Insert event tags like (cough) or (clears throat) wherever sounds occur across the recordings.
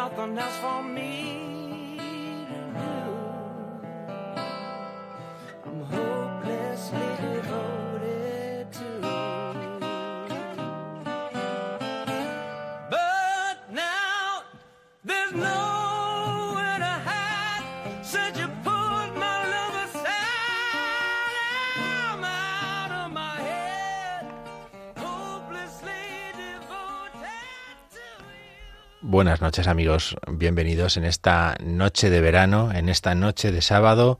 Nothing else for me Buenas noches amigos, bienvenidos en esta noche de verano, en esta noche de sábado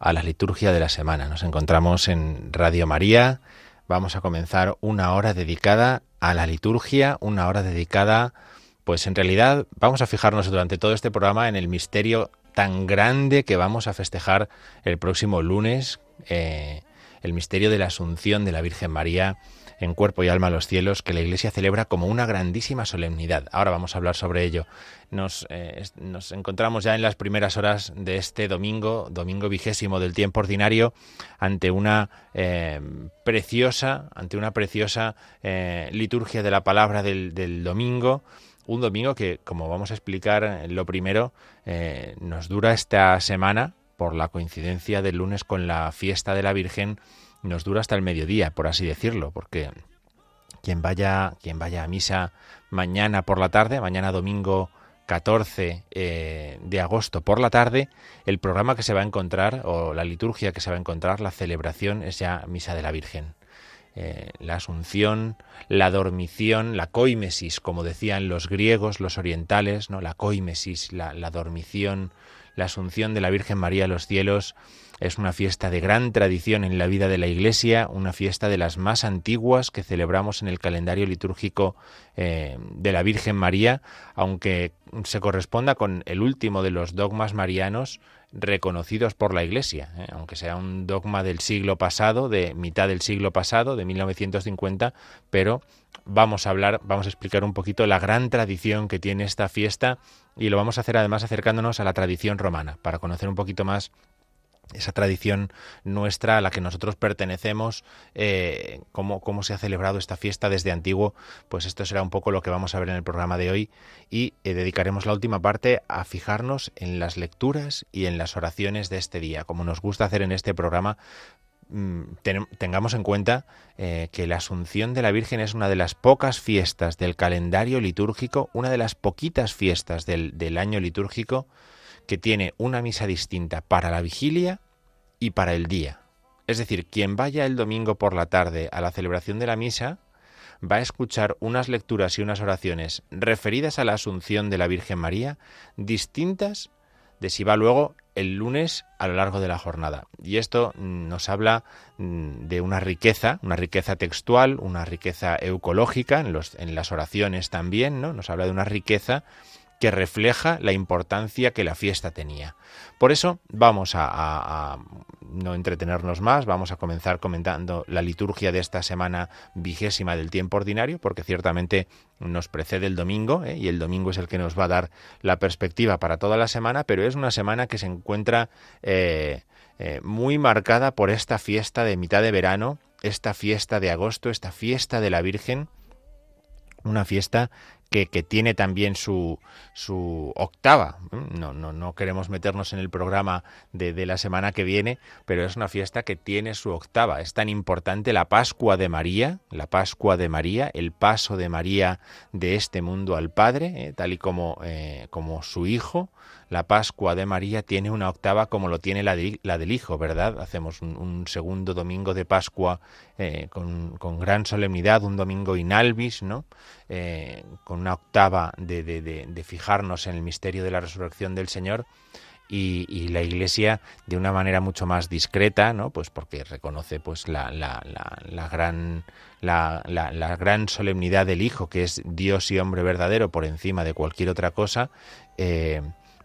a la liturgia de la semana. Nos encontramos en Radio María, vamos a comenzar una hora dedicada a la liturgia, una hora dedicada, pues en realidad vamos a fijarnos durante todo este programa en el misterio tan grande que vamos a festejar el próximo lunes, eh, el misterio de la Asunción de la Virgen María en cuerpo y alma a los cielos que la Iglesia celebra como una grandísima solemnidad. Ahora vamos a hablar sobre ello. Nos, eh, nos encontramos ya en las primeras horas de este domingo, domingo vigésimo del tiempo ordinario, ante una eh, preciosa, ante una preciosa eh, liturgia de la palabra del, domingo. Un domingo que, como vamos a explicar, lo primero, nos dura esta semana por la coincidencia del lunes con la fiesta de la Virgen nos dura hasta el mediodía, por así decirlo, porque quien vaya, quien vaya a misa mañana por la tarde, mañana domingo 14 eh, de agosto por la tarde, el programa que se va a encontrar, o la liturgia que se va a encontrar, la celebración es ya Misa de la Virgen. Eh, la asunción, la dormición, la coimesis, como decían los griegos, los orientales, ¿no? la coimesis, la, la dormición, la asunción de la Virgen María a los cielos, es una fiesta de gran tradición en la vida de la Iglesia, una fiesta de las más antiguas que celebramos en el calendario litúrgico eh, de la Virgen María, aunque se corresponda con el último de los dogmas marianos reconocidos por la Iglesia, eh, aunque sea un dogma del siglo pasado, de mitad del siglo pasado, de 1950, pero vamos a hablar, vamos a explicar un poquito la gran tradición que tiene esta fiesta y lo vamos a hacer además acercándonos a la tradición romana, para conocer un poquito más esa tradición nuestra a la que nosotros pertenecemos, eh, cómo, cómo se ha celebrado esta fiesta desde antiguo, pues esto será un poco lo que vamos a ver en el programa de hoy y eh, dedicaremos la última parte a fijarnos en las lecturas y en las oraciones de este día, como nos gusta hacer en este programa. Mm, ten- tengamos en cuenta eh, que la Asunción de la Virgen es una de las pocas fiestas del calendario litúrgico, una de las poquitas fiestas del, del año litúrgico que tiene una misa distinta para la vigilia y para el día. Es decir, quien vaya el domingo por la tarde a la celebración de la misa va a escuchar unas lecturas y unas oraciones referidas a la Asunción de la Virgen María distintas de si va luego el lunes a lo largo de la jornada. Y esto mm, nos habla mm, de una riqueza, una riqueza textual, una riqueza eucológica en, los, en las oraciones también, ¿no? Nos habla de una riqueza que refleja la importancia que la fiesta tenía. Por eso vamos a, no entretenernos más, vamos a comenzar comentando la liturgia de esta semana vigésima del tiempo ordinario, porque ciertamente nos precede el domingo, ¿eh? y el domingo es el que nos va a dar la perspectiva para toda la semana, pero es una semana que se encuentra eh, eh, muy marcada por esta fiesta de mitad de verano, esta fiesta de agosto, esta fiesta de la Virgen, una fiesta que, tiene también su, su octava. No, no, no queremos meternos en el programa de, de, la semana que viene, pero es una fiesta que tiene su octava. Es tan importante la Pascua de María, la Pascua de María, el paso de María de este mundo al Padre, eh, tal y como, eh, como su Hijo, la Pascua de María tiene una octava como lo tiene la, la del Hijo, ¿verdad? Hacemos un, segundo domingo de Pascua eh, con, gran solemnidad, un domingo inalvis, ¿no? Eh, con una octava de, de, fijarnos en el misterio de la resurrección del Señor. Y, la Iglesia de una manera mucho más discreta, ¿no? Pues porque reconoce pues la, la, la, gran la, la, gran solemnidad del Hijo, que es Dios y hombre verdadero por encima de cualquier otra cosa, eh,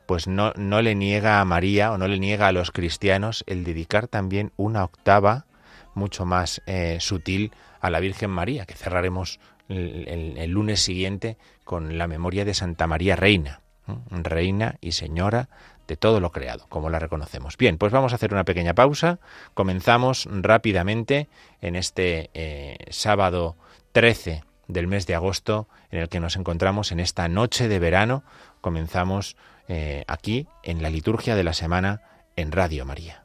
pues no, no le niega a María o no le niega a los cristianos el dedicar también una octava mucho más eh, sutil a la Virgen María, que cerraremos el, lunes siguiente con la memoria de Santa María Reina, Reina y Señora de todo lo creado, como la reconocemos. Bien, pues vamos a hacer una pequeña pausa. Comenzamos rápidamente en este eh, sábado 13 del mes de agosto, en el que nos encontramos en esta noche de verano. Comenzamos eh, aquí en la liturgia de la semana en Radio María.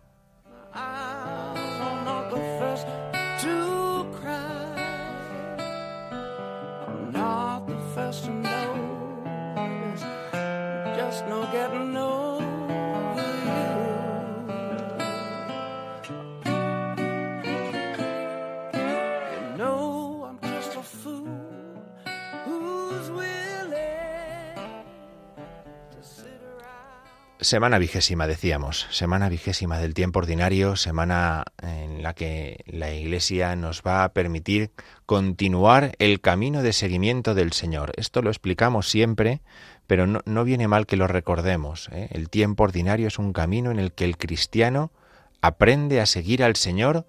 Semana vigésima, decíamos, semana vigésima del tiempo ordinario, semana en la que la Iglesia nos va a permitir continuar el camino de seguimiento del Señor. Esto lo explicamos siempre, pero no, viene mal que lo recordemos. ¿eh? El tiempo ordinario es un camino en el que el cristiano aprende a seguir al Señor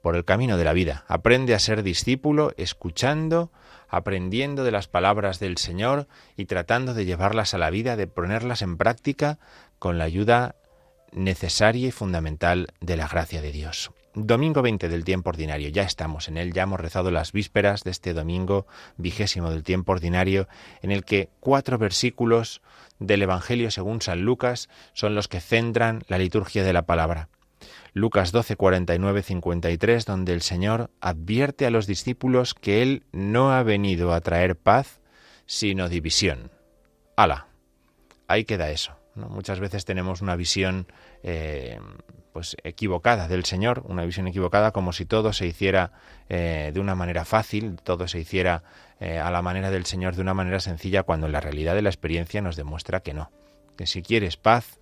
por el camino de la vida, aprende a ser discípulo escuchando, aprendiendo de las palabras del Señor y tratando de llevarlas a la vida, de ponerlas en práctica con la ayuda necesaria y fundamental de la gracia de Dios. Domingo 20 del tiempo ordinario, ya estamos en él, ya hemos rezado las vísperas de este domingo vigésimo del tiempo ordinario, en el que cuatro versículos del Evangelio según San Lucas son los que centran la liturgia de la palabra. Lucas 12, 49, 53, donde el Señor advierte a los discípulos que Él no ha venido a traer paz, sino división. ¡Hala! Ahí queda eso. Muchas veces tenemos una visión eh, pues equivocada del Señor, una visión equivocada como si todo se hiciera eh, de una manera fácil, todo se hiciera eh, a la manera del Señor de una manera sencilla, cuando la realidad de la experiencia nos demuestra que no. Que si quieres paz,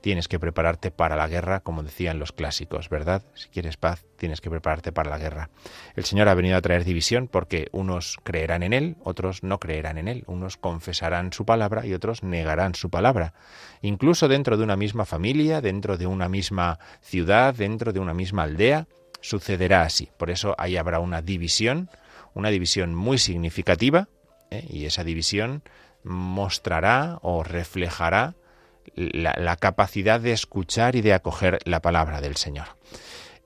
tienes que prepararte para la guerra, como decían los clásicos, ¿verdad? Si quieres paz, tienes que prepararte para la guerra. El Señor ha venido a traer división porque unos creerán en Él, otros no creerán en Él, unos confesarán su palabra y otros negarán su palabra. Incluso dentro de una misma familia, dentro de una misma ciudad, dentro de una misma aldea, sucederá así. Por eso ahí habrá una división, una división muy significativa, ¿eh? y esa división mostrará o reflejará la, capacidad de escuchar y de acoger la palabra del Señor.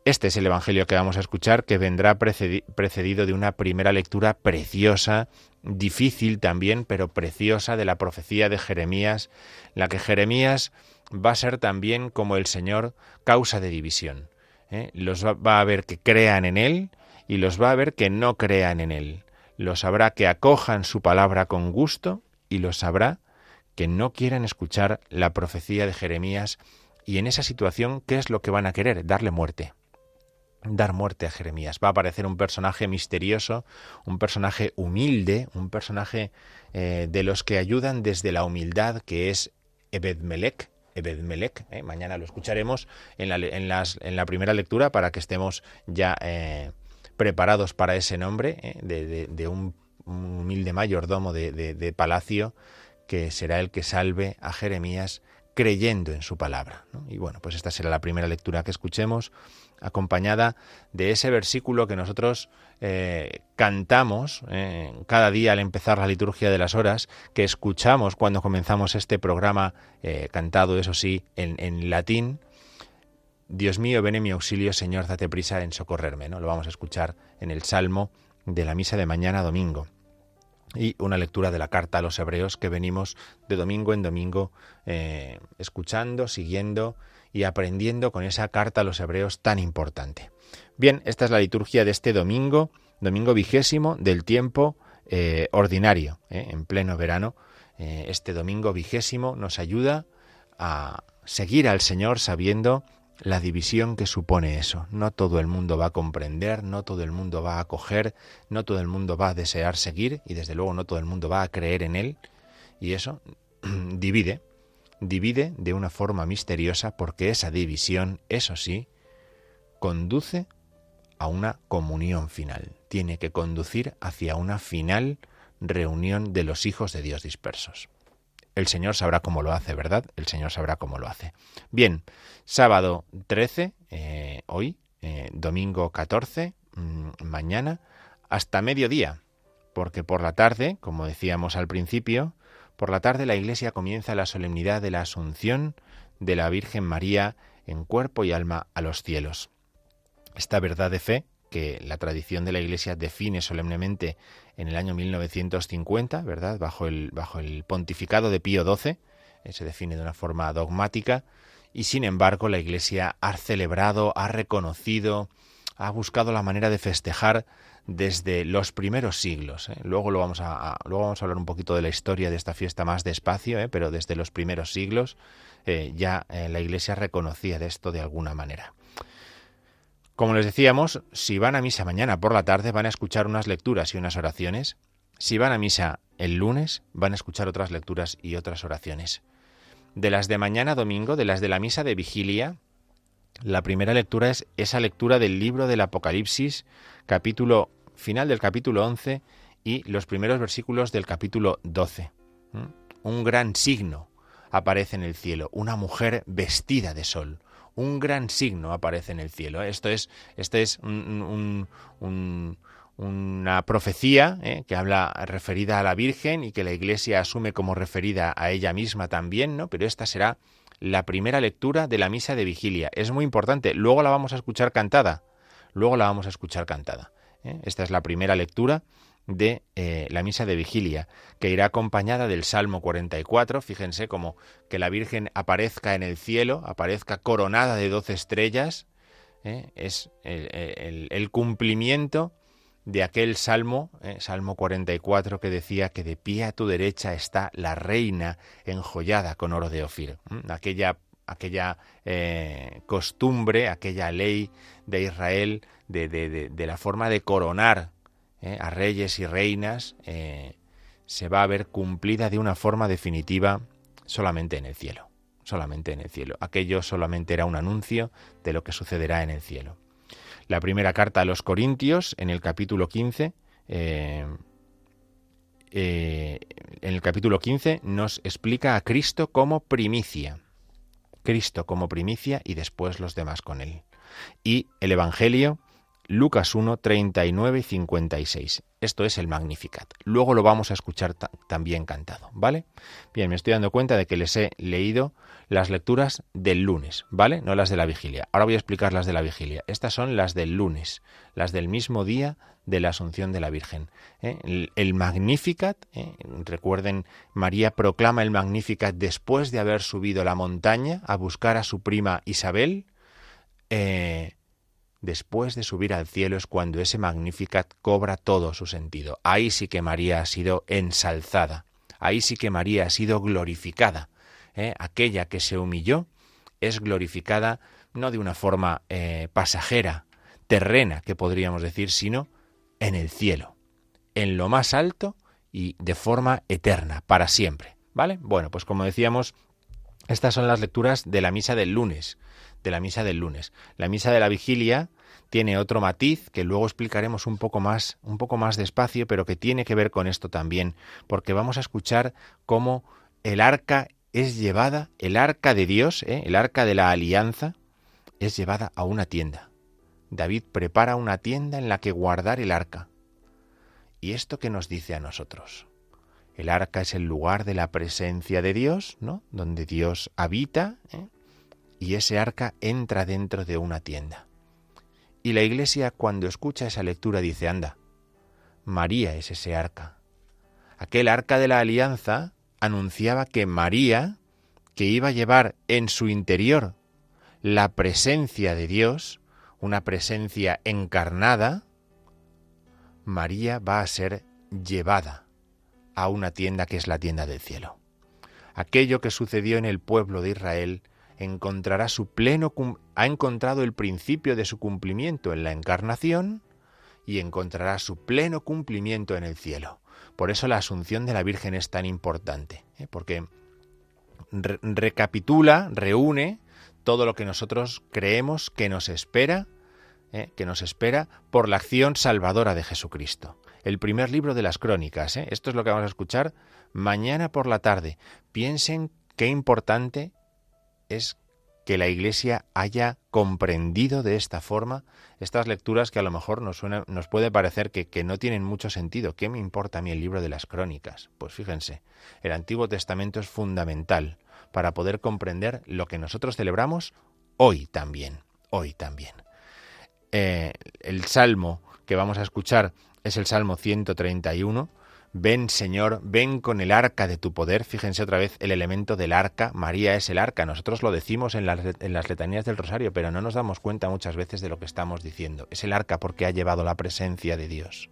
Este es el Evangelio que vamos a escuchar, que vendrá precedido de una primera lectura preciosa, difícil también, pero preciosa de la profecía de Jeremías, la que Jeremías va a ser también como el Señor causa de división. ¿eh? Los va, a ver que crean en Él y los va a ver que no crean en Él. Los habrá que acojan su palabra con gusto y los sabrá que no quieran escuchar la profecía de Jeremías y en esa situación, ¿qué es lo que van a querer? Darle muerte. Dar muerte a Jeremías. Va a aparecer un personaje misterioso, un personaje humilde, un personaje eh, de los que ayudan desde la humildad, que es Ebedmelech, Ebedmelech. ¿eh? Mañana lo escucharemos en la, en, las, en la, primera lectura para que estemos ya eh, preparados para ese nombre de, un, humilde mayordomo de, palacio que será el que salve a Jeremías creyendo en su palabra. Y bueno, pues esta será la primera lectura que escuchemos, acompañada de ese versículo que nosotros eh, cantamos eh, cada día al empezar la liturgia de las horas, que escuchamos cuando comenzamos este programa, eh, cantado, eso sí, en, en latín, Dios mío, ven en mi auxilio, Señor, date prisa en socorrerme. ¿no? Lo vamos a escuchar en el Salmo de la misa de mañana domingo. Y una lectura de la carta a los hebreos que venimos de domingo en domingo eh, escuchando, siguiendo y aprendiendo con esa carta a los hebreos tan importante. Bien, esta es la liturgia de este domingo, domingo vigésimo del tiempo eh, ordinario, eh, en pleno verano. este domingo vigésimo nos ayuda a seguir al Señor sabiendo la división que supone eso. No todo el mundo va a comprender, no todo el mundo va a acoger, no todo el mundo va a desear seguir y desde luego no todo el mundo va a creer en Él. Y eso (clears throat) divide, divide de una forma misteriosa porque esa división, eso sí, conduce a una comunión final. Tiene que conducir hacia una final reunión de los hijos de Dios dispersos. El Señor sabrá cómo lo hace, ¿verdad? El Señor sabrá cómo lo hace. Bien, sábado 13, eh, hoy, eh, domingo 14, mm, mañana, hasta mediodía, porque por la tarde, como decíamos al principio, por la tarde la Iglesia comienza la solemnidad de la Asunción de la Virgen María en cuerpo y alma a los cielos. Esta verdad de fe que la tradición de la Iglesia define solemnemente en el año 1950, ¿verdad? Bajo el, bajo el pontificado de Pío XII, eh, se define de una forma dogmática, y sin embargo la Iglesia ha celebrado, ha reconocido, ha buscado la manera de festejar desde los primeros siglos. ¿eh? Luego, lo vamos a, luego vamos a hablar un poquito de la historia de esta fiesta más despacio, ¿eh? pero desde los primeros siglos ya la Iglesia reconocía de esto de alguna manera. Como les decíamos, si van a misa mañana por la tarde van a escuchar unas lecturas y unas oraciones. Si van a misa el lunes van a escuchar otras lecturas y otras oraciones. De las de mañana domingo, de las de la misa de vigilia, la primera lectura es esa lectura del libro del Apocalipsis, capítulo final del capítulo 11 y los primeros versículos del capítulo 12. ¿Mm? Un gran signo aparece en el cielo, una mujer vestida de sol un gran signo aparece en el cielo. ¿eh? Esto es, esto es una profecía ¿eh? que habla referida a la Virgen y que la Iglesia asume como referida a ella misma también, ¿no? Pero esta será la primera lectura de la misa de vigilia. Es muy importante. Luego la vamos a escuchar cantada. Luego la vamos a escuchar cantada. ¿eh? Esta es la primera lectura de eh, la misa de vigilia, que irá acompañada del Salmo 44. Fíjense como que la Virgen aparezca en el cielo, aparezca coronada de doce estrellas. ¿eh? Es el, cumplimiento de aquel Salmo, ¿eh? Salmo 44, que decía que de pie a tu derecha está la reina enjollada con oro de Ofir. Aquella, aquella costumbre, aquella ley de Israel de, de la forma de coronar eh, a reyes y reinas, eh, se va a ver cumplida de una forma definitiva solamente en el cielo, solamente en el cielo. Aquello solamente era un anuncio de lo que sucederá en el cielo. La primera carta a los Corintios, en el capítulo 15, eh, en el capítulo 15 nos explica a Cristo como primicia. Cristo como primicia y después los demás con él. Y el Evangelio Lucas 1, 39 y 56. Esto es el Magnificat. Luego lo vamos a escuchar también cantado, ¿vale? Bien, me estoy dando cuenta de que les he leído las lecturas del lunes, ¿vale? No las de la vigilia. Ahora voy a explicar las de la vigilia. Estas son las del lunes, las del mismo día de la Asunción de la Virgen. ¿eh? El, Magnificat, ¿eh? recuerden, María proclama el Magnificat después de haber subido la montaña a buscar a su prima Isabel. Eh, después de subir al cielo es cuando ese Magnificat cobra todo su sentido. Ahí sí que María ha sido ensalzada, ahí sí que María ha sido glorificada. ¿eh? Aquella que se humilló es glorificada no de una forma eh, pasajera, terrena, que podríamos decir, sino en el cielo, en lo más alto y de forma eterna, para siempre. ¿Vale? Bueno, pues como decíamos, estas son las lecturas de la misa del lunes de la misa del lunes. La misa de la vigilia tiene otro matiz que luego explicaremos un poco más, un poco más despacio, pero que tiene que ver con esto también, porque vamos a escuchar cómo el arca es llevada, el arca de Dios, ¿eh? el arca de la alianza, es llevada a una tienda. David prepara una tienda en la que guardar el arca. ¿Y esto qué nos dice a nosotros? El arca es el lugar de la presencia de Dios, ¿no? Donde Dios habita, ¿eh? y ese arca entra dentro de una tienda. Y la iglesia cuando escucha esa lectura dice, anda, María es ese arca. Aquel arca de la alianza anunciaba que María, que iba a llevar en su interior la presencia de Dios, una presencia encarnada, María va a ser llevada a una tienda que es la tienda del cielo. Aquello que sucedió en el pueblo de Israel encontrará su pleno ha encontrado el principio de su cumplimiento en la encarnación y encontrará su pleno cumplimiento en el cielo. Por eso la asunción de la Virgen es tan importante, ¿eh? porque recapitula, reúne todo lo que nosotros creemos que nos espera, ¿eh? que nos espera por la acción salvadora de Jesucristo. El primer libro de las crónicas, ¿eh? esto es lo que vamos a escuchar mañana por la tarde. Piensen qué importante es que la Iglesia haya comprendido de esta forma estas lecturas que a lo mejor nos, nos puede parecer que, que, no tienen mucho sentido. ¿Qué me importa a mí el libro de las crónicas? Pues fíjense, el Antiguo Testamento es fundamental para poder comprender lo que nosotros celebramos hoy también, hoy también. Eh, el salmo que vamos a escuchar es el Salmo 131, Ven, Señor, ven con el arca de tu poder. Fíjense otra vez el elemento del arca. María es el arca. Nosotros lo decimos en las, letanías del rosario, pero no nos damos cuenta muchas veces de lo que estamos diciendo. Es el arca porque ha llevado la presencia de Dios.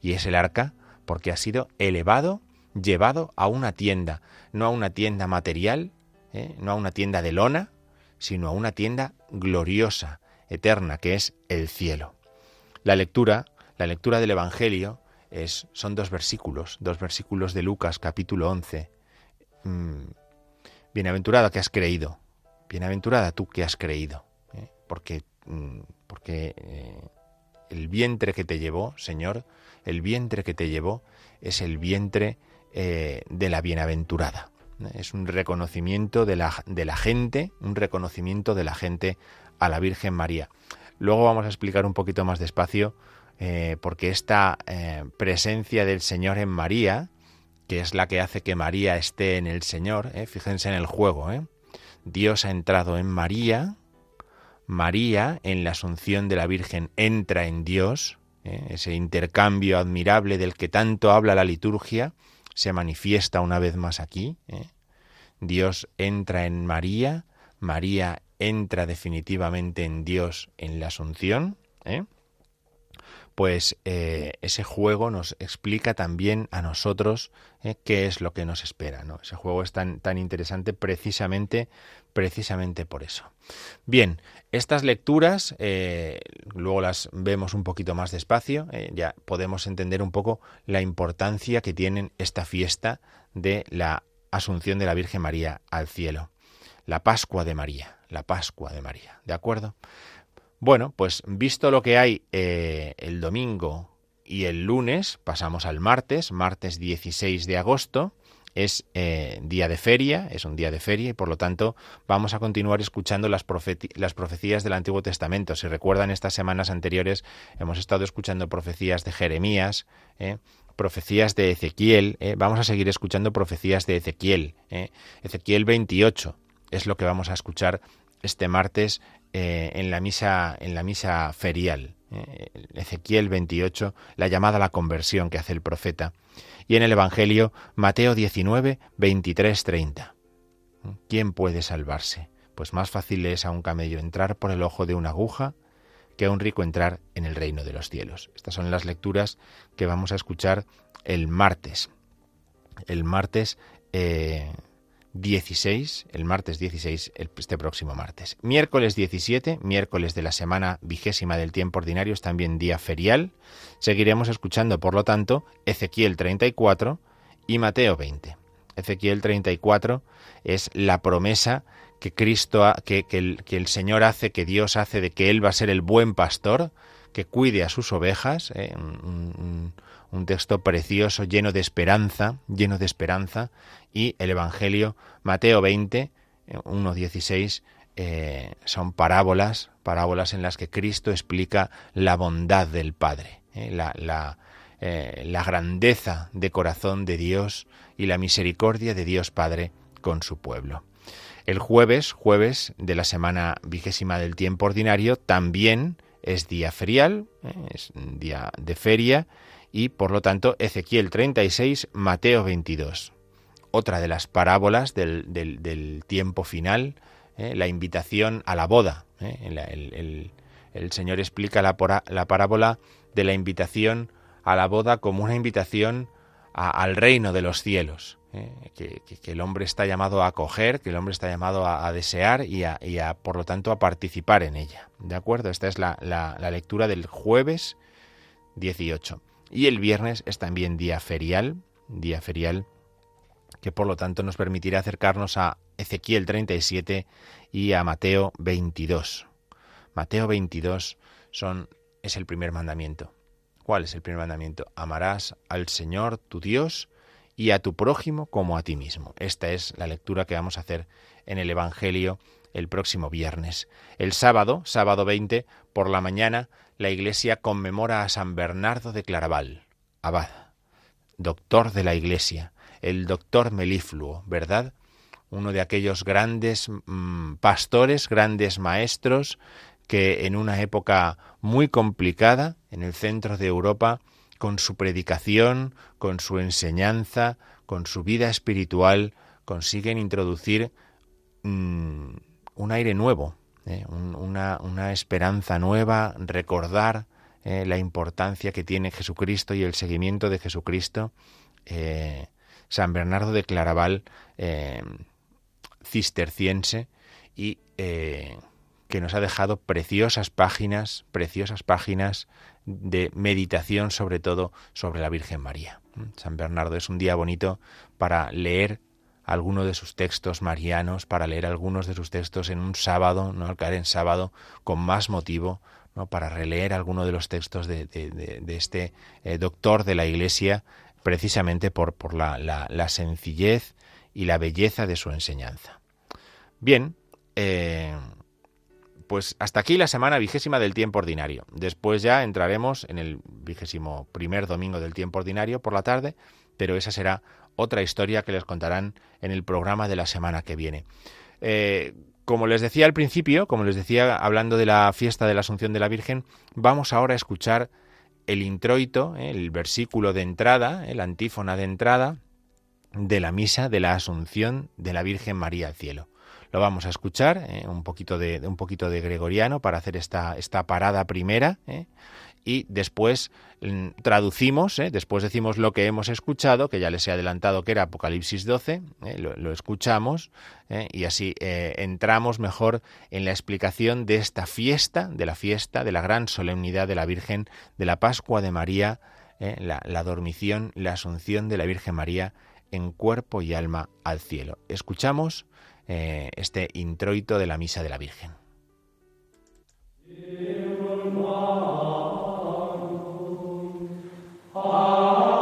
Y es el arca porque ha sido elevado, llevado a una tienda. No a una tienda material, ¿eh? no a una tienda de lona, sino a una tienda gloriosa, eterna, que es el cielo. La lectura, la lectura del Evangelio, son dos versículos, dos versículos de Lucas capítulo 11. Mm, bienaventurada que has creído, bienaventurada tú que has creído, ¿eh? porque, mm, porque eh, el vientre que te llevó, Señor, el vientre que te llevó es el vientre eh, de la bienaventurada. Es un reconocimiento de la, de la gente, un reconocimiento de la gente a la Virgen María. Luego vamos a explicar un poquito más despacio eh, porque esta eh, presencia del Señor en María, que es la que hace que María esté en el Señor, eh, fíjense en el juego, Dios ha entrado en María, María en la asunción de la Virgen entra en Dios, ese intercambio admirable del que tanto habla la liturgia, se manifiesta una vez más aquí. Dios entra en María, María entra definitivamente en Dios en la Asunción. ¿eh? Pues eh, ese juego nos explica también a nosotros eh, qué es lo que nos espera. ¿no? Ese juego es tan, tan interesante precisamente, precisamente por eso. Bien, estas lecturas eh, luego las vemos un poquito más despacio, ya podemos entender un poco la importancia que tienen esta fiesta de la Asunción de la Virgen María al cielo. La Pascua de María, la Pascua de María, ¿de acuerdo? Bueno, pues visto lo que hay eh, el domingo y el lunes, pasamos al martes, martes 16 de agosto, es eh, día de feria, es un día de feria y por lo tanto vamos a continuar escuchando las, profecías del Antiguo Testamento. Si recuerdan estas semanas anteriores hemos estado escuchando profecías de Jeremías, eh, profecías de Ezequiel, vamos a seguir escuchando profecías de Ezequiel. Ezequiel 28 es lo que vamos a escuchar este martes eh, en, la misa, en la misa ferial. Eh, Ezequiel 28, la llamada a la conversión que hace el profeta. Y en el Evangelio, Mateo 19, 23, 30. ¿Quién puede salvarse? Pues más fácil es a un camello entrar por el ojo de una aguja que a un rico entrar en el reino de los cielos. Estas son las lecturas que vamos a escuchar el martes. El martes eh, 16, el martes 16, este próximo martes. Miércoles 17, miércoles de la semana vigésima del tiempo ordinario, es también día ferial. Seguiremos escuchando, por lo tanto, Ezequiel 34 y Mateo 20. Ezequiel 34 es la promesa que Cristo, que, el, que, el, Señor hace, que Dios hace de que Él va a ser el buen pastor, que cuide a sus ovejas, ¿eh? Texto precioso, lleno de esperanza, lleno de esperanza, y el Evangelio Mateo 20, 1.16, eh, son parábolas, parábolas en las que Cristo explica la bondad del Padre, eh, la, la, eh, la grandeza de corazón de Dios y la misericordia de Dios Padre con su pueblo. El jueves, jueves de la semana vigésima del tiempo ordinario, también es día ferial, ¿eh? es día de feria, y por lo tanto Ezequiel 36, Mateo 22. Otra de las parábolas del, tiempo final, ¿eh? la invitación a la boda. ¿eh? El, Señor explica la, la, parábola de la invitación a la boda como una invitación al reino de los cielos. ¿eh? que, el hombre está llamado a acoger, que el hombre está llamado a, desear y a, por lo tanto, a participar en ella. ¿De acuerdo? Esta es la, la, lectura del jueves 18. Y el viernes es también día ferial, día ferial que por lo tanto nos permitirá acercarnos a Ezequiel 37 y a Mateo 22. Mateo 22 son, es el primer mandamiento. ¿Cuál es el primer mandamiento? Amarás al Señor tu Dios y a tu prójimo como a ti mismo. Esta es la lectura que vamos a hacer en el Evangelio el próximo viernes. El sábado, sábado 20, por la mañana, la Iglesia conmemora a San Bernardo de Claraval, abad, doctor de la Iglesia, el doctor melifluo, ¿verdad? Uno de aquellos grandes mm, pastores, grandes maestros, que en una época muy complicada, en el centro de Europa, con su predicación, con su enseñanza, con su vida espiritual, consiguen introducir mm, un aire nuevo, ¿eh? una, esperanza nueva, recordar ¿eh? la importancia que tiene Jesucristo y el seguimiento de Jesucristo. Eh, San Bernardo de Claraval, cisterciense, y que nos ha dejado preciosas páginas, preciosas páginas de meditación sobre todo sobre la Virgen María. San Bernardo es un día bonito para leer alguno de sus textos marianos, para leer algunos de sus textos en un sábado, no al caer en sábado, con más motivo, ¿no? para releer alguno de los textos de, este eh, doctor de la Iglesia, precisamente por, por la, la, sencillez y la belleza de su enseñanza. Bien, eh, pues hasta aquí la semana vigésima del tiempo ordinario. Después ya entraremos en el vigésimo primer domingo del tiempo ordinario por la tarde, pero esa será otra historia que les contarán en el programa de la semana que viene. Eh, como les decía al principio, como les decía hablando de la fiesta de la Asunción de la Virgen, vamos ahora a escuchar el introito, eh, el versículo de entrada, el antífona de entrada de la misa de la Asunción de la Virgen María al cielo. Lo vamos a escuchar, eh, un, poquito de, un poquito de gregoriano para hacer esta, esta parada primera. Eh, y después mm, traducimos, eh, después decimos lo que hemos escuchado, que ya les he adelantado que era Apocalipsis 12, lo, lo, escuchamos y así entramos mejor en la explicación de esta fiesta, de la fiesta, de la gran solemnidad de la Virgen, de la Pascua de María, la, la dormición, la asunción de la Virgen María en cuerpo y alma al cielo. Escuchamos eh, este introito de la Misa de la Virgen. Amen.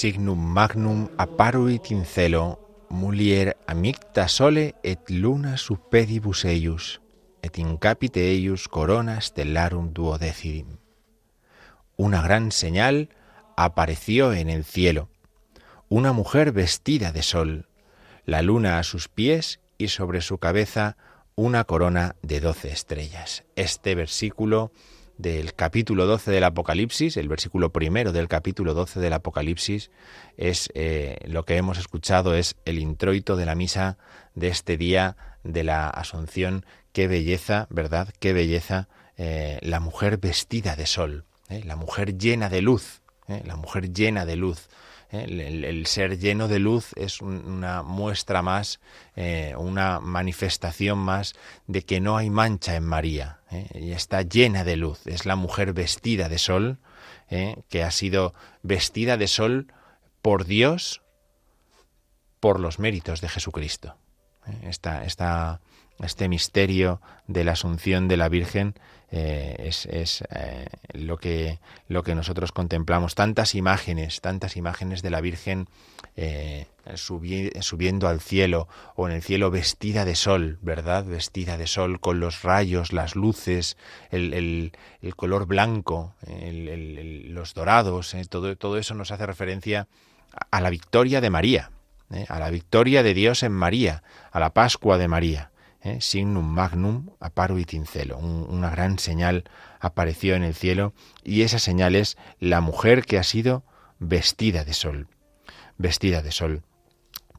Signum magnum apparuit in celo mulier amicta sole et luna suppedibus eius et in capite eius corona stellarum duodecidim. Una gran señal apareció en el cielo, una mujer vestida de sol, la luna a sus pies y sobre su cabeza una corona de doce estrellas. Este versículo del capítulo 12 del Apocalipsis, el versículo primero del capítulo 12 del Apocalipsis, es eh, lo que hemos escuchado, es el introito de la misa de este día de la Asunción. Qué belleza, ¿verdad? Qué belleza eh, la mujer vestida de sol, ¿eh? la mujer llena de luz, la mujer llena de luz. El, ser lleno de luz es una muestra más, eh, una manifestación más de que no hay mancha en María. ¿eh? Ella está llena de luz. Es la mujer vestida de sol, ¿eh? que ha sido vestida de sol por Dios, por los méritos de Jesucristo. Esta, esta, este misterio de la asunción de la Virgen eh, es, eh, lo, que, nosotros contemplamos. Tantas imágenes, tantas imágenes de la Virgen eh, subiendo al cielo o en el cielo vestida de sol, ¿verdad? Vestida de sol con los rayos, las luces, el, el, color blanco, los dorados, todo, todo eso nos hace referencia a la victoria de María, a la victoria de Dios en María, a la Pascua de María. ¿Eh? signum magnum apparuit in celo. una gran señal apareció en el cielo y esa señal es la mujer que ha sido vestida de sol. Vestida de sol.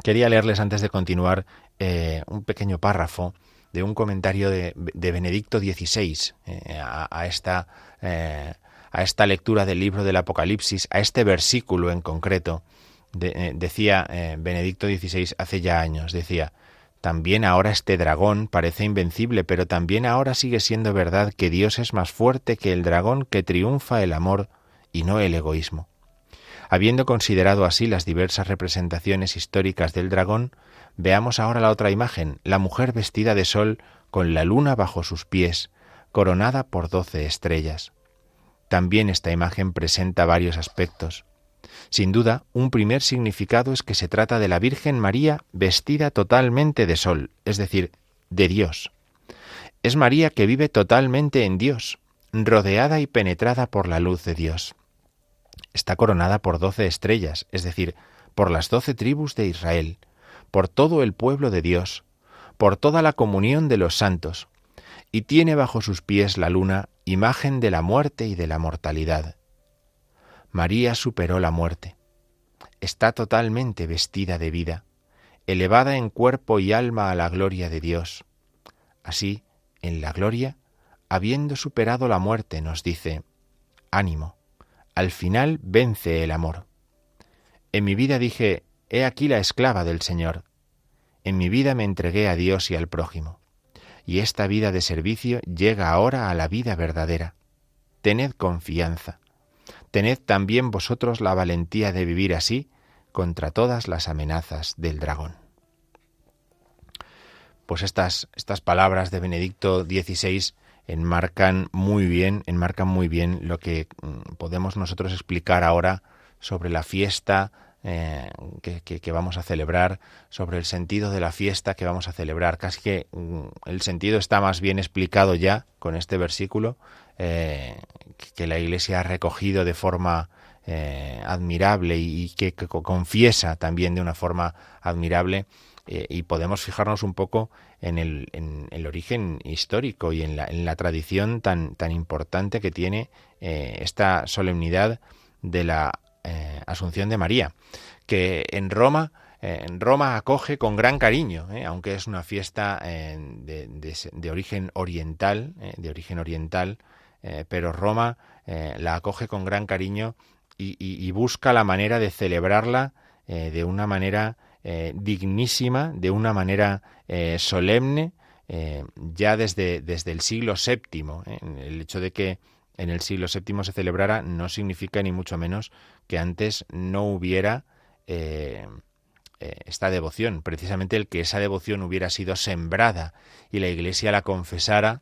Quería leerles antes de continuar eh, un pequeño párrafo de un comentario de, Benedicto XVI eh, a, esta, a esta lectura del libro del Apocalipsis, a este versículo en concreto. decía Benedicto XVI hace ya años, decía, también ahora este dragón parece invencible, pero también ahora sigue siendo verdad que Dios es más fuerte que el dragón que triunfa el amor y no el egoísmo. Habiendo considerado así las diversas representaciones históricas del dragón, veamos ahora la otra imagen, la mujer vestida de sol con la luna bajo sus pies, coronada por doce estrellas. También esta imagen presenta varios aspectos. Sin duda, un primer significado es que se trata de la Virgen María vestida totalmente de sol, es decir, de Dios. Es María que vive totalmente en Dios, rodeada y penetrada por la luz de Dios. Está coronada por doce estrellas, es decir, por las doce tribus de Israel, por todo el pueblo de Dios, por toda la comunión de los santos, y tiene bajo sus pies la luna, imagen de la muerte y de la mortalidad. María superó la muerte. Está totalmente vestida de vida, elevada en cuerpo y alma a la gloria de Dios. Así, en la gloria, habiendo superado la muerte, nos dice, ánimo, al final vence el amor. En mi vida dije, he aquí la esclava del Señor. En mi vida me entregué a Dios y al prójimo. Y esta vida de servicio llega ahora a la vida verdadera. Tened confianza tened también vosotros la valentía de vivir así contra todas las amenazas del dragón. Pues estas, estas palabras de Benedicto XVI enmarcan muy bien, enmarcan muy bien lo que mm, podemos nosotros explicar ahora sobre la fiesta eh, que, vamos a celebrar, sobre el sentido de la fiesta que vamos a celebrar. Casi que mm, el sentido está más bien explicado ya con este versículo, eh, que la Iglesia ha recogido de forma eh, admirable y, que, confiesa también de una forma admirable. Eh, y podemos fijarnos un poco en el, en el origen histórico y en la, tradición tan, tan importante que tiene esta solemnidad de la Asunción de María, que en Roma en Roma acoge con gran cariño, aunque es una fiesta de, origen oriental, de origen oriental, eh, pero Roma eh, la acoge con gran cariño y, busca la manera de celebrarla eh, de una manera dignísima, de una manera solemne, ya desde, desde, el siglo VII. El hecho de que en el siglo VII se celebrara no significa ni mucho menos que antes no hubiera esta devoción. Precisamente el que esa devoción hubiera sido sembrada y la Iglesia la confesara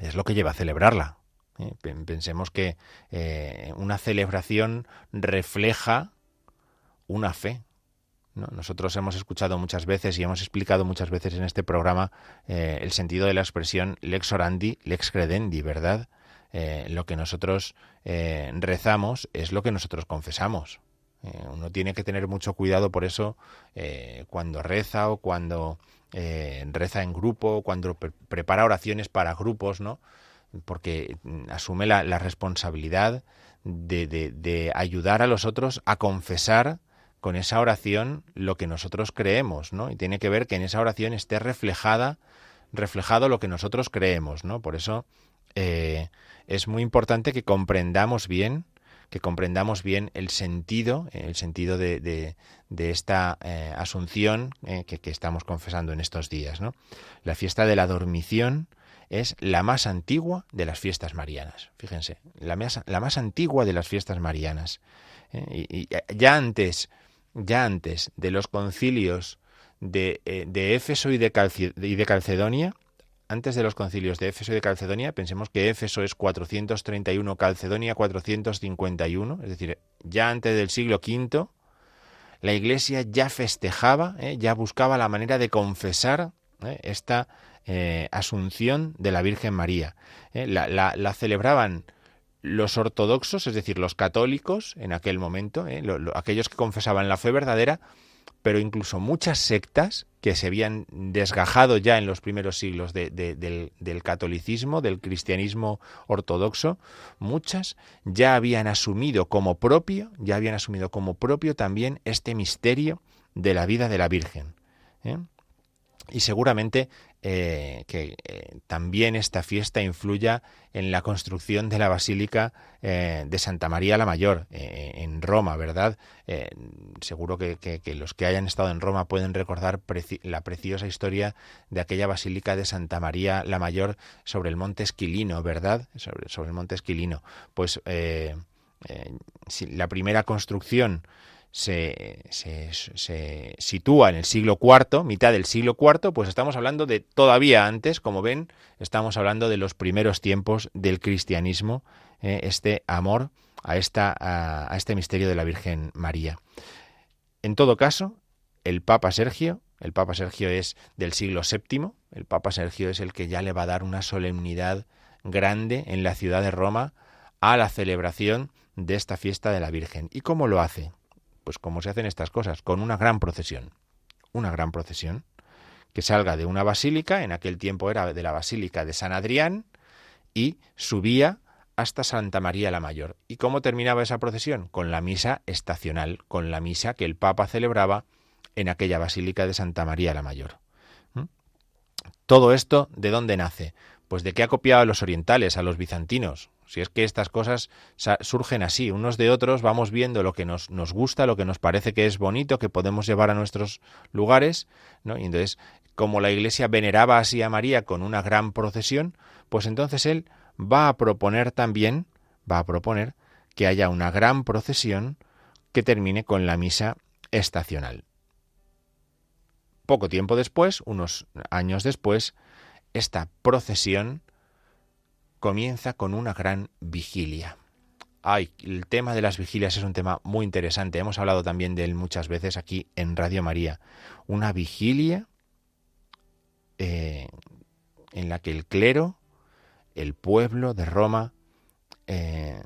es lo que lleva a celebrarla. ¿Eh? Pensemos que eh, una celebración refleja una fe. ¿no? Nosotros hemos escuchado muchas veces y hemos explicado muchas veces en este programa eh, el sentido de la expresión lex orandi, lex credendi, ¿verdad? Lo que nosotros rezamos es lo que nosotros confesamos. uno tiene que tener mucho cuidado por eso cuando reza o cuando reza en grupo, cuando prepara oraciones para grupos, ¿no? Porque mm, asume la, responsabilidad de, ayudar a los otros a confesar con esa oración lo que nosotros creemos, ¿no? Y tiene que ver que en esa oración esté reflejada, reflejado lo que nosotros creemos, ¿no? Por eso eh, es muy importante que comprendamos bien, que comprendamos bien el sentido, el sentido de, de, esta eh, asunción eh, que, que, estamos confesando en estos días, ¿no? La fiesta de la dormición es la más antigua de las fiestas marianas. Fíjense, la más, la más antigua de las fiestas marianas. ¿eh? Y, ya antes, ya antes de los concilios de, eh, de Éfeso y de, y de Calcedonia, antes de los concilios de Éfeso y de Calcedonia, pensemos que Éfeso es 431, Calcedonia 451, es decir, ya antes del siglo V, la Iglesia ya festejaba, ¿eh? ya buscaba la manera de confesar esta eh, Asunción de la Virgen María. Eh, la, celebraban los ortodoxos, es decir, los católicos en aquel momento, eh, aquellos que confesaban la fe verdadera, pero incluso muchas sectas que se habían desgajado ya en los primeros siglos del, del, catolicismo, del cristianismo ortodoxo, muchas ya habían asumido como propio, ya habían asumido como propio también este misterio de la vida de la Virgen. Y seguramente eh, que eh, también esta fiesta influya en la construcción de la Basílica eh, de Santa María la Mayor en Roma, ¿verdad? seguro que, los que hayan estado en Roma pueden recordar la preciosa historia de aquella Basílica de Santa María la Mayor sobre el monte Esquilino, ¿verdad? Sobre, sobre el monte Esquilino. Pues la primera construcción se, sitúa en el siglo IV, mitad del siglo IV, pues estamos hablando de todavía antes, como ven, estamos hablando de los primeros tiempos del cristianismo, eh, este amor a, esta, a, este misterio de la Virgen María. En todo caso, el Papa Sergio, el Papa Sergio es del siglo VII, el Papa Sergio es el que ya le va a dar una solemnidad grande en la ciudad de Roma a la celebración de esta fiesta de la Virgen. ¿Y cómo lo hace? Pues como se hacen estas cosas, con una gran procesión. Una gran procesión que salga de una basílica, en aquel tiempo era de la Basílica de San Adrián, y subía hasta Santa María la Mayor. ¿Y cómo terminaba esa procesión? Con la misa estacional, con la misa que el Papa celebraba en aquella Basílica de Santa María la Mayor. ¿Mm? Todo esto, ¿de dónde nace? Pues de qué ha copiado a los orientales, a los bizantinos, si es que estas cosas surgen así, unos de otros, vamos viendo lo que nos, nos gusta, lo que nos parece que es bonito, que podemos llevar a nuestros lugares, ¿no? Y entonces, como la Iglesia veneraba así a María con una gran procesión, pues entonces él va a proponer también, va a proponer que haya una gran procesión que termine con la misa estacional. Poco tiempo después, unos años después, esta procesión comienza con una gran vigilia. Ay, el tema de las vigilias es un tema muy interesante. Hemos hablado también de él muchas veces aquí en Radio María. Una vigilia eh, en la que el clero, el pueblo de Roma, eh,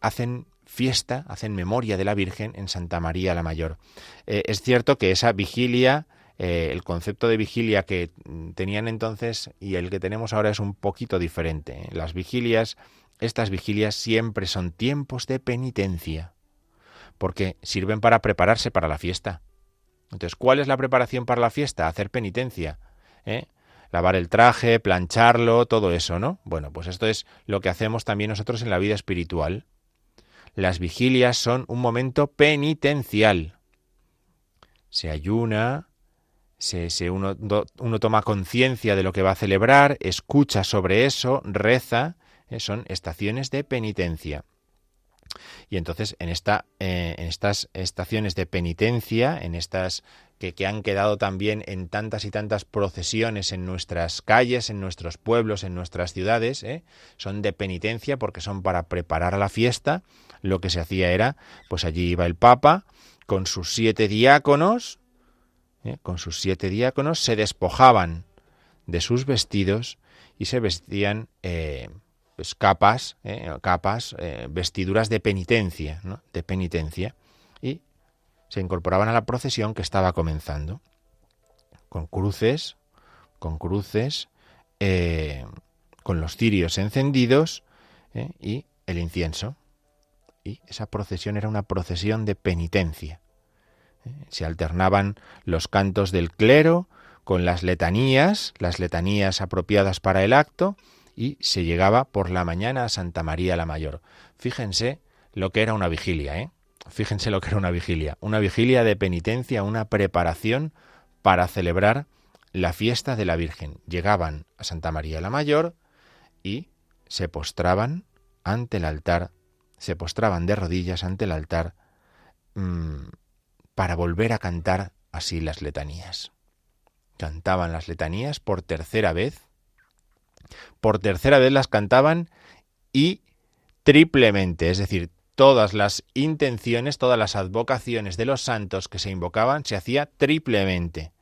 hacen fiesta, hacen memoria de la Virgen en Santa María la Mayor. Eh, es cierto que esa vigilia eh, el concepto de vigilia que tenían entonces y el que tenemos ahora es un poquito diferente. ¿eh? Las vigilias, estas vigilias siempre son tiempos de penitencia, porque sirven para prepararse para la fiesta. Entonces, ¿cuál es la preparación para la fiesta? Hacer penitencia. ¿eh? Lavar el traje, plancharlo, todo eso, ¿no? Bueno, pues esto es lo que hacemos también nosotros en la vida espiritual. Las vigilias son un momento penitencial. Se ayuna, se, uno, toma conciencia de lo que va a celebrar, escucha sobre eso, reza, eh, son estaciones de penitencia. Y entonces en, esta, eh, en estas estaciones de penitencia, en estas que, han quedado también en tantas y tantas procesiones en nuestras calles, en nuestros pueblos, en nuestras ciudades, eh, son de penitencia porque son para preparar la fiesta. Lo que se hacía era, pues allí iba el Papa, con sus siete diáconos, ¿eh? con sus siete diáconos, se despojaban de sus vestidos y se vestían eh, pues capas, ¿eh? capas, vestiduras de penitencia, de penitencia, y se incorporaban a la procesión que estaba comenzando, con cruces, con cruces, con los cirios encendidos y el incienso. Y esa procesión era una procesión de penitencia. Se alternaban los cantos del clero con las letanías, las letanías apropiadas para el acto, y se llegaba por la mañana a Santa María la Mayor. Fíjense lo que era una vigilia, ¿eh? Fíjense lo que era una vigilia. Una vigilia de penitencia, una preparación para celebrar la fiesta de la Virgen. Llegaban a Santa María la Mayor y se postraban ante el altar, se postraban de rodillas ante el altar mmm, para volver a cantar así las letanías. Cantaban las letanías por tercera vez. Por tercera vez las cantaban y triplemente, es decir, todas las intenciones, todas las advocaciones de los santos que se invocaban se hacía triplemente.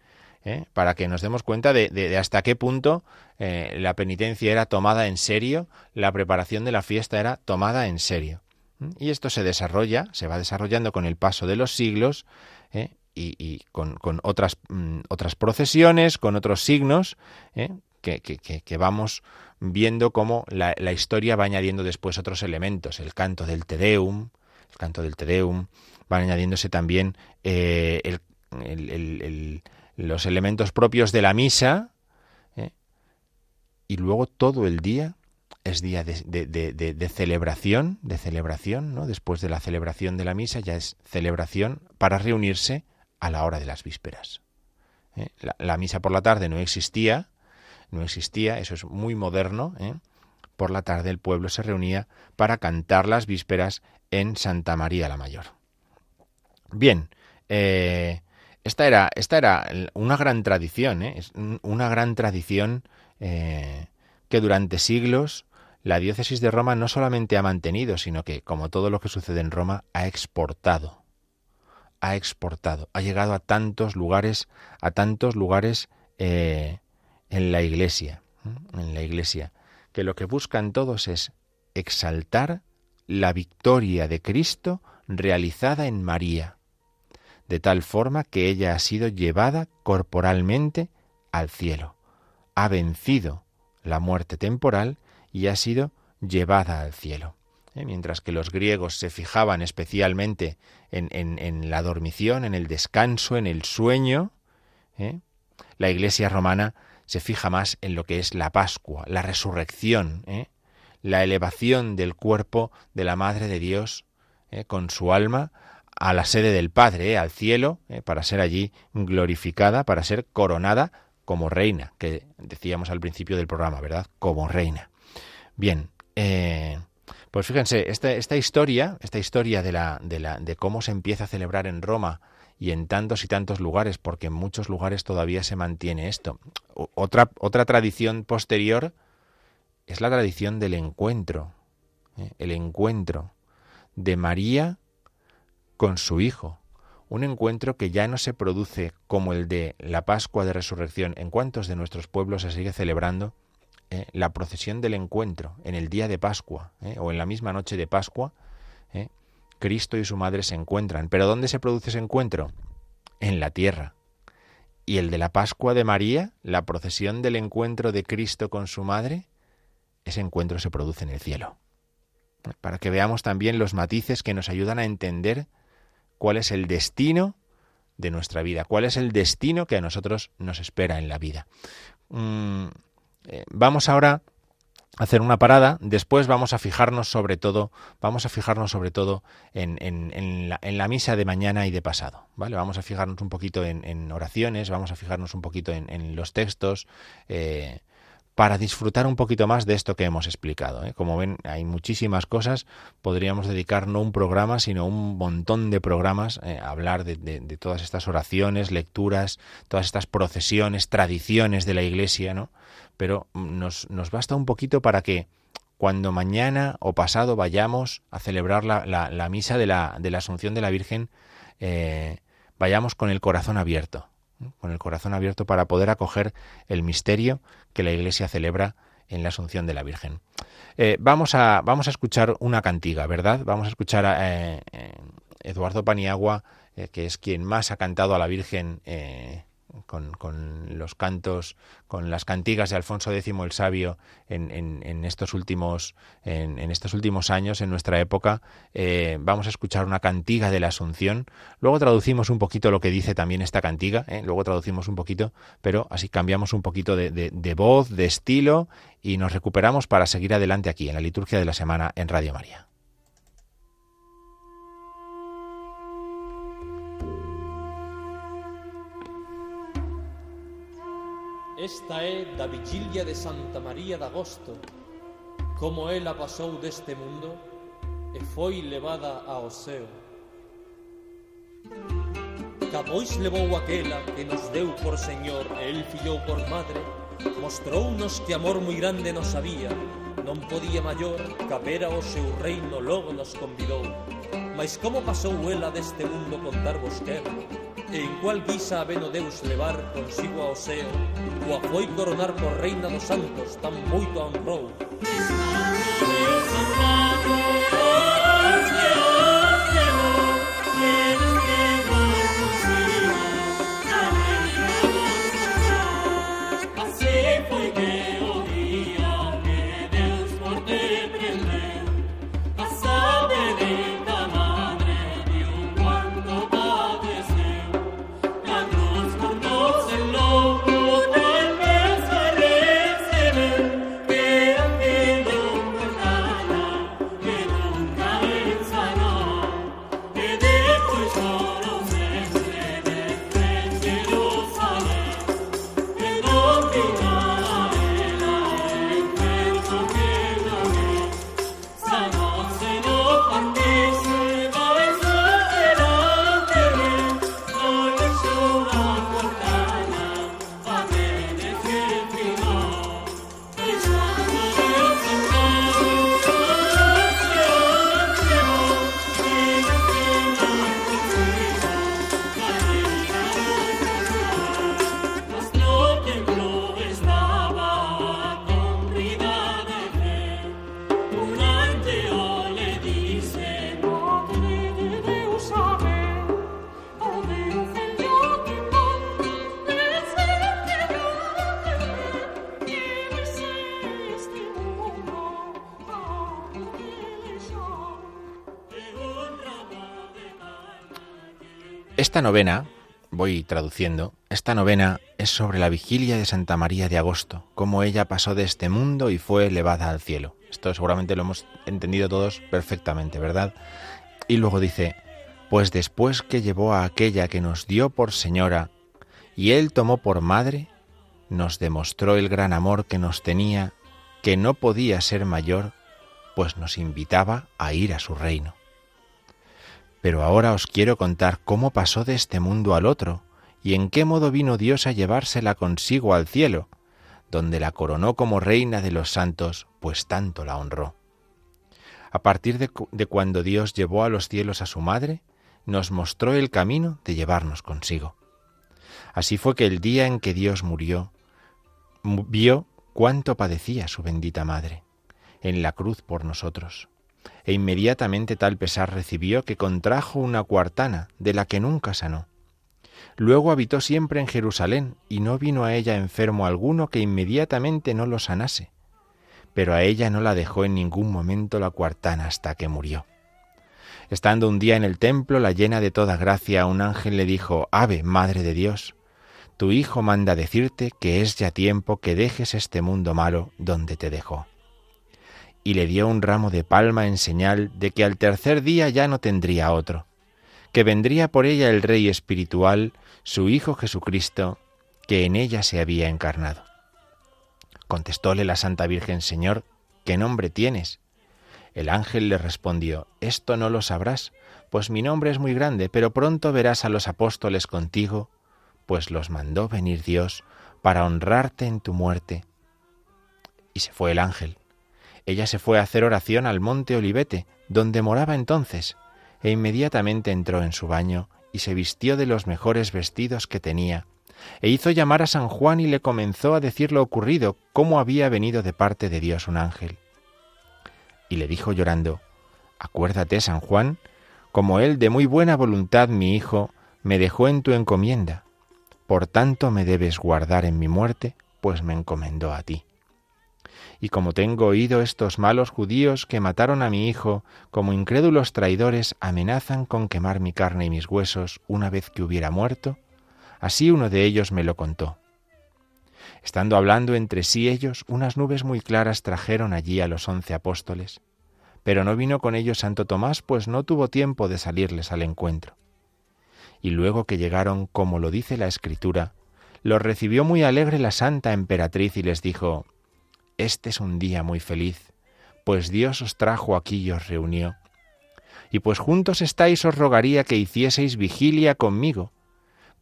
¿eh? Para que nos demos cuenta de, hasta qué punto eh, la penitencia era tomada en serio, la preparación de la fiesta era tomada en serio. Y esto se desarrolla, se va desarrollando con el paso de los siglos ¿eh? y, con, otras, mm, otras procesiones, con otros signos, ¿eh? que, vamos viendo cómo la, historia va añadiendo después otros elementos. El canto del Te Deum, el canto del Te Deum, van añadiéndose también eh, los elementos propios de la misa, y luego todo el día es día de, celebración, de celebración, ¿no? Después de la celebración de la misa ya es celebración para reunirse a la hora de las vísperas. ¿eh? La, misa por la tarde no existía, no existía, eso es muy moderno. ¿eh? Por la tarde el pueblo se reunía para cantar las vísperas en Santa María la Mayor. Bien, eh, esta, era, esta era una gran tradición, una gran tradición que durante siglos la diócesis de Roma no solamente ha mantenido, sino que, como todo lo que sucede en Roma, ha exportado. Ha exportado, ha llegado a tantos lugares, a tantos lugares eh, en la iglesia, en la iglesia, que lo que buscan todos es exaltar la victoria de Cristo realizada en María, de tal forma que ella ha sido llevada corporalmente al cielo, ha vencido la muerte temporal y ha sido llevada al cielo. ¿eh? Mientras que los griegos se fijaban especialmente en, la dormición, en el descanso, en el sueño, ¿eh? la Iglesia romana se fija más en lo que es la Pascua, la resurrección, ¿eh? la elevación del cuerpo de la Madre de Dios con su alma a la sede del Padre, al cielo, para ser allí glorificada, para ser coronada como reina, que decíamos al principio del programa, ¿verdad? Como reina. Bien, eh, pues fíjense, esta, esta, historia, esta historia de, la, de, la, de cómo se empieza a celebrar en Roma y en tantos y tantos lugares, porque en muchos lugares todavía se mantiene esto. Otra, otra tradición posterior es la tradición del encuentro, ¿eh? el encuentro de María con su Hijo. Un encuentro que ya no se produce como el de la Pascua de Resurrección. ¿En cuántos de nuestros pueblos se sigue celebrando ¿eh? la procesión del encuentro en el día de Pascua ¿eh? o en la misma noche de Pascua, ¿eh? Cristo y su madre se encuentran. ¿Pero dónde se produce ese encuentro? En la tierra. Y el de la Pascua de María, la procesión del encuentro de Cristo con su madre, ese encuentro se produce en el cielo. Para que veamos también los matices que nos ayudan a entender cuál es el destino de nuestra vida, cuál es el destino que a nosotros nos espera en la vida. Mm, eh, vamos ahora a hacer una parada, después vamos a fijarnos sobre todo, vamos a fijarnos sobre todo en, en, la, misa de mañana y de pasado, ¿vale? Vamos a fijarnos un poquito en, oraciones, vamos a fijarnos un poquito en, los textos, eh, para disfrutar un poquito más de esto que hemos explicado. ¿eh? Como ven, hay muchísimas cosas. Podríamos dedicar no un programa, sino un montón de programas a hablar de, de, todas estas oraciones, lecturas, todas estas procesiones, tradiciones de la Iglesia, ¿no? Pero nos, nos basta un poquito para que cuando mañana o pasado vayamos a celebrar la, la, misa de la, de la Asunción de la Virgen, eh, vayamos con el corazón abierto, con el corazón abierto para poder acoger el misterio que la Iglesia celebra en la Asunción de la Virgen. Eh, vamos, a, vamos a escuchar una cantiga, ¿verdad? Vamos a escuchar a eh, Eduardo Paniagua, que es quien más ha cantado a la Virgen con, con, los cantos, con las cantigas de Alfonso X el Sabio en, en, estos, últimos, en, estos últimos años, en nuestra época. Eh, vamos a escuchar una cantiga de la Asunción. Luego traducimos un poquito lo que dice también esta cantiga, ¿eh? luego traducimos un poquito, pero así cambiamos un poquito de voz, de estilo y nos recuperamos para seguir adelante aquí en la liturgia de la semana en Radio María. Esta é da vigilia de Santa María de Agosto, como ela pasou deste mundo e foi levada ao céu. Capois levou aquela que nos deu por Señor e el fillou por madre, mostrounos que amor moi grande nos había, non podía maior, capera o seu reino logo nos convidou. Mais como pasou ela deste mundo contar vos quero, en cual guisa a Deus levar consigo ao Oseo, coa foi coronar por reina dos santos tan moito a honrou. Esta novena, voy traduciendo, esta novena es sobre la vigilia de Santa María de Agosto, cómo ella pasó de este mundo y fue elevada al cielo. Esto seguramente lo hemos entendido todos perfectamente, ¿verdad? Y luego dice, pues después que llevó a aquella que nos dio por señora y él tomó por madre, nos demostró el gran amor que nos tenía, que no podía ser mayor, pues nos invitaba a ir a su reino. Pero ahora os quiero contar cómo pasó de este mundo al otro, y en qué modo vino Dios a llevársela consigo al cielo, donde la coronó como reina de los santos, pues tanto la honró. A partir de, cuando Dios llevó a los cielos a su madre, nos mostró el camino de llevarnos consigo. Así fue que el día en que Dios murió, vio cuánto padecía su bendita madre, en la cruz por nosotros e inmediatamente tal pesar recibió que contrajo una cuartana de la que nunca sanó. Luego habitó siempre en Jerusalén y no vino a ella enfermo alguno que inmediatamente no lo sanase, pero a ella no la dejó en ningún momento la cuartana hasta que murió. Estando un día en el templo, la llena de toda gracia, un ángel le dijo, Ave, Madre de Dios, tu Hijo manda decirte que es ya tiempo que dejes este mundo malo donde te dejó y le dio un ramo de palma en señal de que al tercer día ya no tendría otro, que vendría por ella el Rey espiritual, su Hijo Jesucristo, que en ella se había encarnado. Contestóle la Santa Virgen, Señor, ¿qué nombre tienes? El ángel le respondió, Esto no lo sabrás, pues mi nombre es muy grande, pero pronto verás a los apóstoles contigo, pues los mandó venir Dios para honrarte en tu muerte. Y se fue el ángel ella se fue a hacer oración al monte Olivete, donde moraba entonces, e inmediatamente entró en su baño y se vistió de los mejores vestidos que tenía, e hizo llamar a San Juan y le comenzó a decir lo ocurrido, cómo había venido de parte de Dios un ángel. Y le dijo llorando, Acuérdate, San Juan, como él de muy buena voluntad mi hijo me dejó en tu encomienda, por tanto me debes guardar en mi muerte, pues me encomendó a ti. Y como tengo oído estos malos judíos que mataron a mi hijo, como incrédulos traidores amenazan con quemar mi carne y mis huesos una vez que hubiera muerto, así uno de ellos me lo contó. Estando hablando entre sí ellos, unas nubes muy claras trajeron allí a los once apóstoles, pero no vino con ellos Santo Tomás, pues no tuvo tiempo de salirles al encuentro. Y luego que llegaron, como lo dice la Escritura, los recibió muy alegre la santa emperatriz y les dijo, este es un día muy feliz, pues Dios os trajo aquí y os reunió. Y pues juntos estáis os rogaría que hicieseis vigilia conmigo,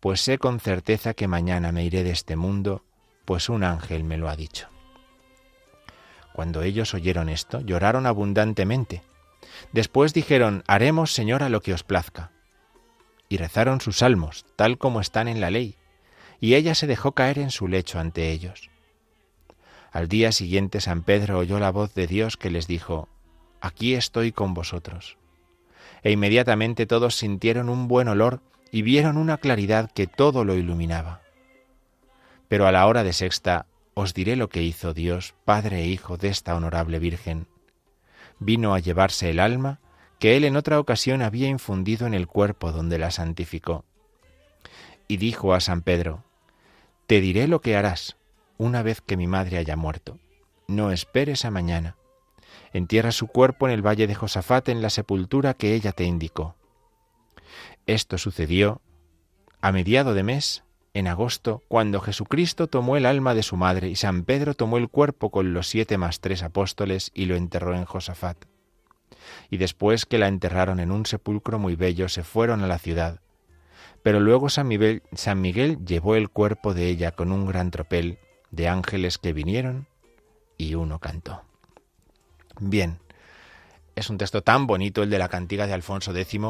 pues sé con certeza que mañana me iré de este mundo, pues un ángel me lo ha dicho. Cuando ellos oyeron esto, lloraron abundantemente. Después dijeron, haremos, Señora, lo que os plazca. Y rezaron sus salmos, tal como están en la ley, y ella se dejó caer en su lecho ante ellos. Al día siguiente San Pedro oyó la voz de Dios que les dijo, Aquí estoy con vosotros. E inmediatamente todos sintieron un buen olor y vieron una claridad que todo lo iluminaba. Pero a la hora de sexta os diré lo que hizo Dios, Padre e Hijo de esta honorable Virgen. Vino a llevarse el alma que él en otra ocasión había infundido en el cuerpo donde la santificó. Y dijo a San Pedro, Te diré lo que harás una vez que mi madre haya muerto. No esperes a mañana. Entierra su cuerpo en el valle de Josafat en la sepultura que ella te indicó. Esto sucedió a mediado de mes, en agosto, cuando Jesucristo tomó el alma de su madre y San Pedro tomó el cuerpo con los siete más tres apóstoles y lo enterró en Josafat. Y después que la enterraron en un sepulcro muy bello, se fueron a la ciudad. Pero luego San Miguel, San Miguel llevó el cuerpo de ella con un gran tropel de ángeles que vinieron y uno cantó. Bien, es un texto tan bonito el de la cantiga de Alfonso X,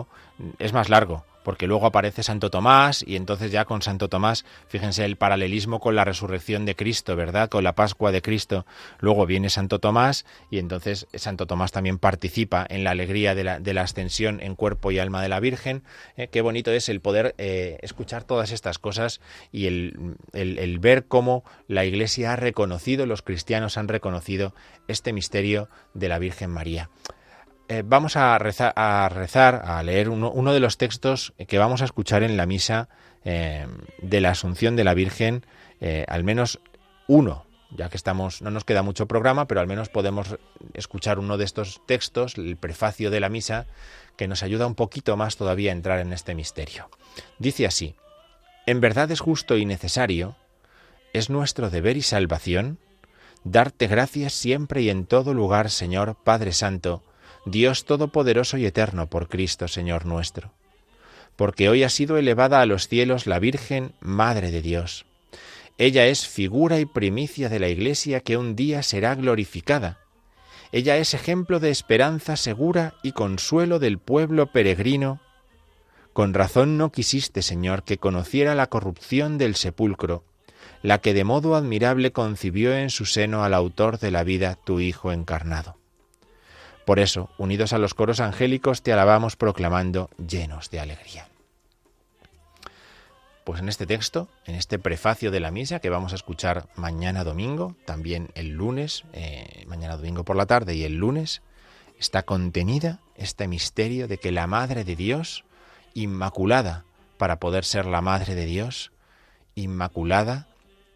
es más largo, porque luego aparece Santo Tomás y entonces ya con Santo Tomás, fíjense el paralelismo con la resurrección de Cristo, ¿verdad? Con la Pascua de Cristo. Luego viene Santo Tomás y entonces Santo Tomás también participa en la alegría de la, ascensión en cuerpo y alma de la Virgen. Eh, qué bonito es el poder eh, escuchar todas estas cosas y el, el ver cómo la Iglesia ha reconocido, los cristianos han reconocido este misterio de la Virgen María. Eh, vamos a rezar, a, leer uno, de los textos que vamos a escuchar en la misa eh, de la Asunción de la Virgen, eh, al menos uno, ya que estamos, no nos queda mucho programa, pero al menos podemos escuchar uno de estos textos, el prefacio de la misa, que nos ayuda un poquito más todavía a entrar en este misterio. Dice así, en verdad es justo y necesario, es nuestro deber y salvación, darte gracias siempre y en todo lugar, Señor Padre Santo, Dios Todopoderoso y Eterno por Cristo Señor nuestro. Porque hoy ha sido elevada a los cielos la Virgen Madre de Dios. Ella es figura y primicia de la Iglesia que un día será glorificada. Ella es ejemplo de esperanza segura y consuelo del pueblo peregrino. Con razón no quisiste, Señor, que conociera la corrupción del sepulcro, la que de modo admirable concibió en su seno al autor de la vida, tu Hijo encarnado. Por eso, unidos a los coros angélicos, te alabamos proclamando llenos de alegría. Pues en este texto, en este prefacio de la misa que vamos a escuchar mañana domingo, también el lunes, eh, mañana domingo por la tarde y el lunes, está contenida este misterio de que la Madre de Dios, inmaculada para poder ser la Madre de Dios, inmaculada,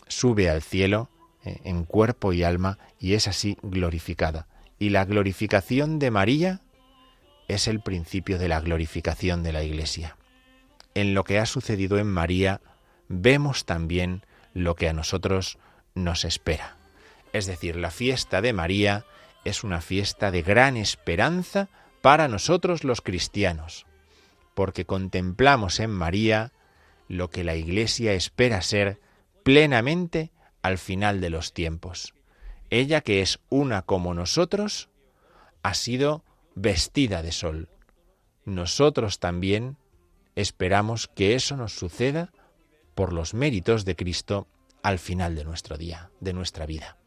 sube al cielo eh, en cuerpo y alma y es así glorificada y la glorificación de María es el principio de la glorificación de la Iglesia. En lo que ha sucedido en María vemos también lo que a nosotros nos espera. Es decir, la fiesta de María es una fiesta de gran esperanza para nosotros los cristianos, porque contemplamos en María lo que la Iglesia espera ser plenamente al final de los tiempos. Ella que es una como nosotros, ha sido vestida de sol. Nosotros también esperamos que eso nos suceda por los méritos de Cristo al final de nuestro día, de nuestra vida.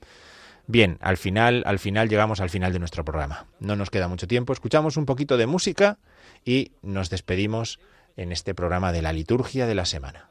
Bien, al final, al final llegamos al final de nuestro programa. No nos queda mucho tiempo, escuchamos un poquito de música y nos despedimos en este programa de la liturgia de la semana.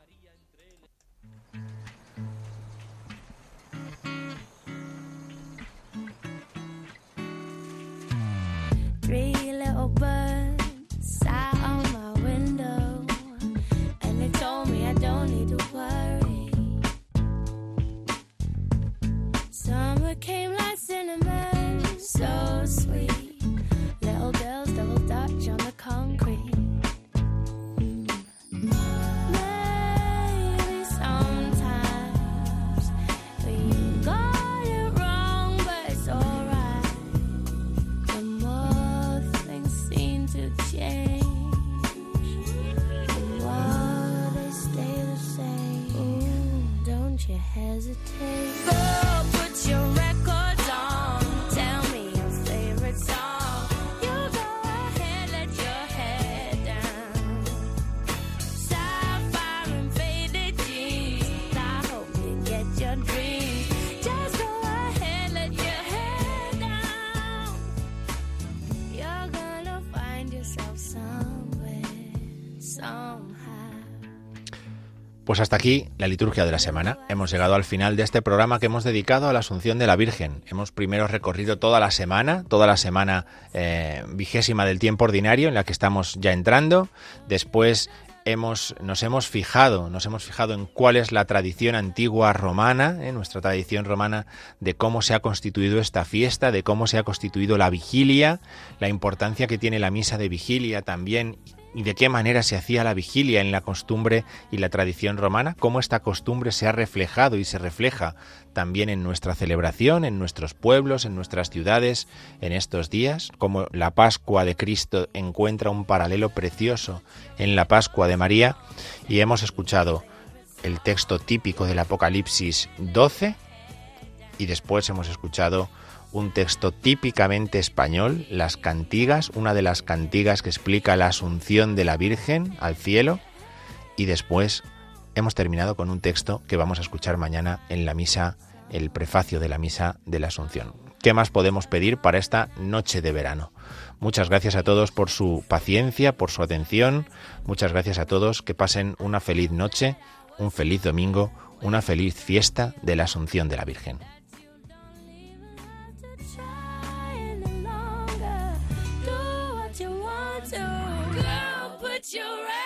Pues hasta aquí la liturgia de la semana. Hemos llegado al final de este programa que hemos dedicado a la Asunción de la Virgen. Hemos primero recorrido toda la semana, toda la semana eh, vigésima del tiempo ordinario en la que estamos ya entrando. Después nos hemos fijado, nos hemos fijado en cuál es la tradición antigua romana, eh, nuestra tradición romana, de cómo se ha constituido esta fiesta, de cómo se ha constituido la vigilia, la importancia que tiene la misa de vigilia también de qué manera se hacía la vigilia en la costumbre y la tradición romana, cómo esta costumbre se ha reflejado y se refleja también en nuestra celebración, en nuestros pueblos, en nuestras ciudades, en estos días, cómo la Pascua de Cristo encuentra un paralelo precioso en la Pascua de María, y hemos escuchado el texto típico del Apocalipsis 12, y después hemos escuchado un texto típicamente español, las cantigas, una de las cantigas que explica la asunción de la Virgen al cielo, y después hemos terminado con un texto que vamos a escuchar mañana en la misa, el prefacio de la misa de la Asunción. ¿Qué más podemos pedir para esta noche de verano? Muchas gracias a todos por su paciencia, por su atención. Muchas gracias a todos. Que pasen una feliz noche, un feliz domingo, una feliz fiesta de la Asunción de la Virgen. You're right.